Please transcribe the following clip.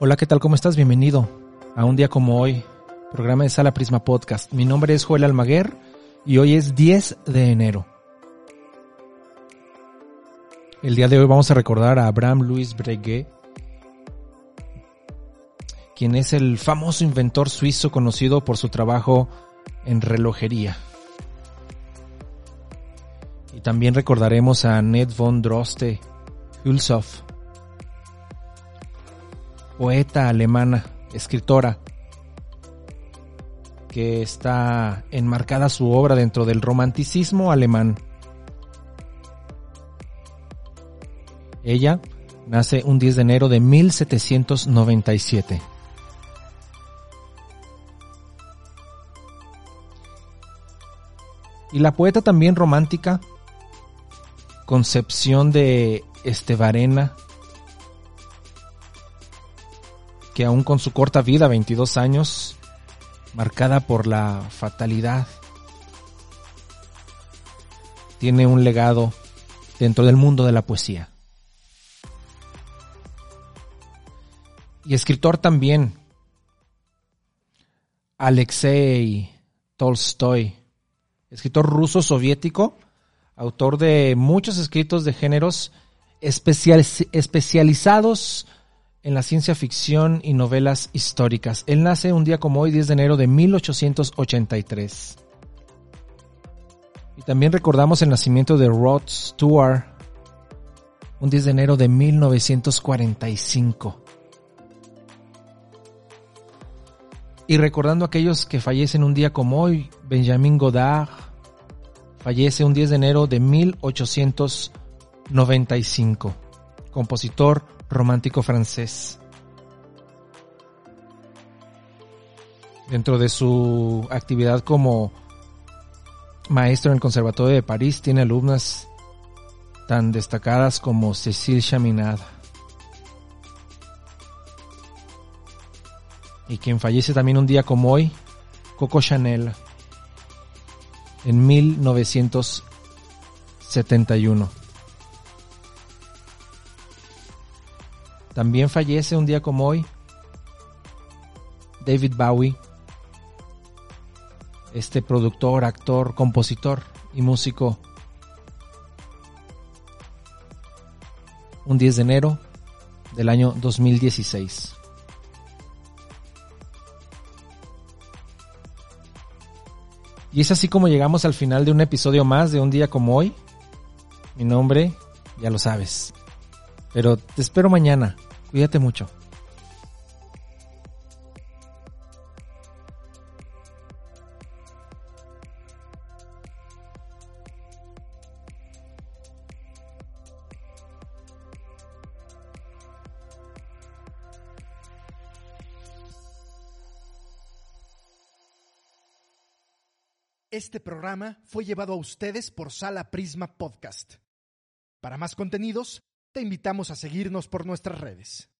Hola, ¿qué tal? ¿Cómo estás? Bienvenido a un día como hoy, programa de Sala Prisma Podcast. Mi nombre es Joel Almaguer y hoy es 10 de enero. El día de hoy vamos a recordar a Abraham Louis Breguet, quien es el famoso inventor suizo conocido por su trabajo en relojería. Y también recordaremos a Ned von Droste Hulshoff, poeta alemana, escritora, que está enmarcada su obra dentro del romanticismo alemán. Ella nace un 10 de enero de 1797. Y la poeta también romántica, Concepción de Estevarena, que aún con su corta vida, 22 años, marcada por la fatalidad, tiene un legado dentro del mundo de la poesía. Y escritor también, Alexei Tolstoy, escritor ruso soviético, autor de muchos escritos de géneros especializados en la ciencia ficción y novelas históricas. Él nace un día como hoy, 10 de enero de 1883. Y también recordamos el nacimiento de Rod Stewart, un 10 de enero de 1945. Y recordando a aquellos que fallecen un día como hoy, Benjamin Godard fallece un 10 de enero de 1895, compositor romántico francés. Dentro de su actividad como maestro en el Conservatorio de París, tiene alumnas tan destacadas como Cécile Chaminade. Y quien fallece también un día como hoy, Coco Chanel, en 1971. También fallece un día como hoy David Bowie, este productor, actor, compositor y músico. Un 10 de enero del año 2016. Y es así como llegamos al final de un episodio más de un día como hoy. Mi nombre, ya lo sabes. Pero te espero mañana Cuídate mucho. Este programa fue llevado a ustedes por Sala Prisma Podcast. Para más contenidos, te invitamos a seguirnos por nuestras redes.